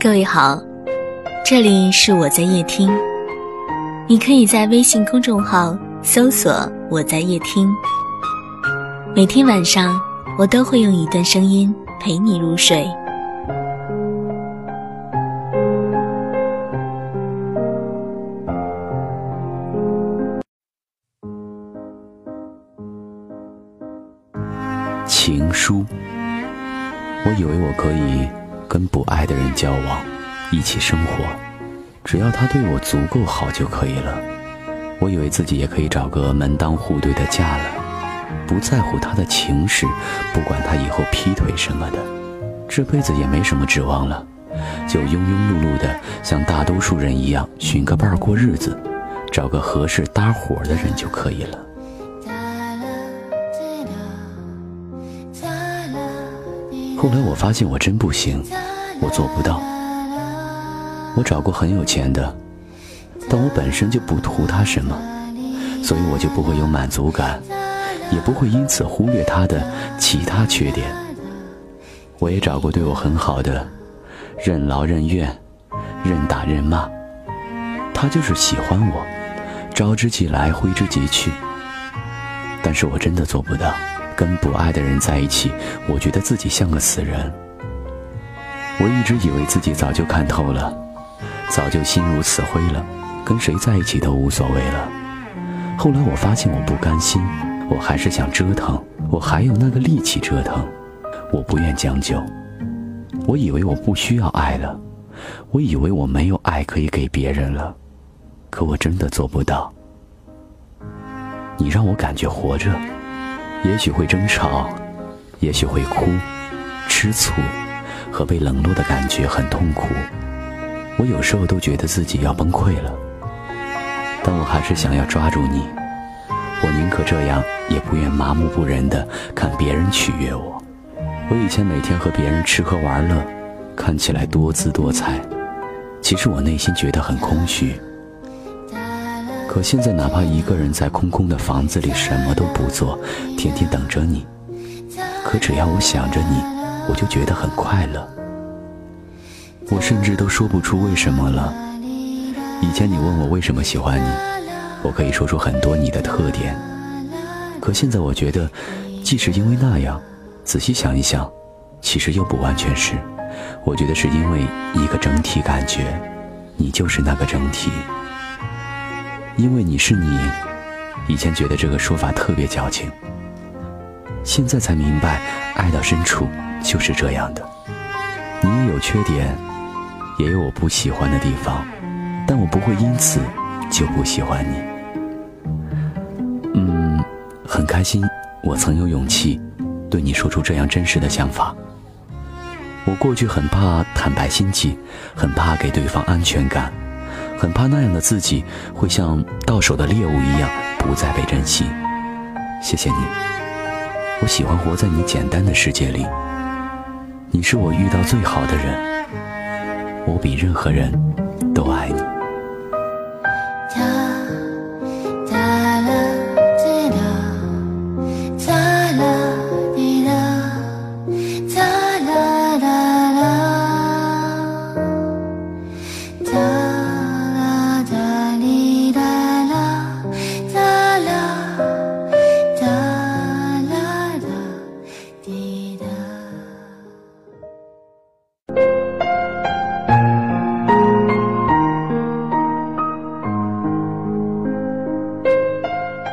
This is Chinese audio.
各位好，这里是我在夜听，你可以在微信公众号搜索“我在夜听”，每天晚上我都会用一段声音陪你入睡。情书，我以为我可以跟不爱的人交往，一起生活，只要他对我足够好就可以了。我以为自己也可以找个门当户对的嫁了，不在乎他的情史，不管他以后劈腿什么的，这辈子也没什么指望了，就庸庸碌碌的像大多数人一样寻个伴儿过日子，找个合适搭伙的人就可以了。后来我发现我真不行，我做不到。我找过很有钱的，但我本身就不图他什么，所以我就不会有满足感，也不会因此忽略他的其他缺点。我也找过对我很好的，任劳任怨，任打任骂，他就是喜欢我，招之即来，挥之即去。但是我真的做不到。跟不爱的人在一起，我觉得自己像个死人。我一直以为自己早就看透了，早就心如死灰了，跟谁在一起都无所谓了。后来我发现我不甘心，我还是想折腾，我还有那个力气折腾，我不愿将就。我以为我不需要爱了，我以为我没有爱可以给别人了，可我真的做不到。你让我感觉活着。也许会争吵，也许会哭、吃醋，和被冷落的感觉很痛苦。我有时候都觉得自己要崩溃了，但我还是想要抓住你。我宁可这样，也不愿麻木不仁的看别人取悦我。我以前每天和别人吃喝玩乐，看起来多姿多彩，其实我内心觉得很空虚。可现在，哪怕一个人在空空的房子里什么都不做，天天等着你，可只要我想着你，我就觉得很快乐。我甚至都说不出为什么了。以前你问我为什么喜欢你，我可以说出很多你的特点。可现在我觉得，既是因为那样，仔细想一想，其实又不完全是。我觉得是因为一个整体感觉，你就是那个整体。因为你是你，以前觉得这个说法特别矫情，现在才明白，爱到深处就是这样的。你也有缺点，也有我不喜欢的地方，但我不会因此就不喜欢你。嗯，很开心，我曾有勇气对你说出这样真实的想法。我过去很怕坦白心迹，很怕给对方安全感。很怕那样的自己会像到手的猎物一样不再被珍惜。谢谢你，我喜欢活在你简单的世界里。你是我遇到最好的人，我比任何人都爱你。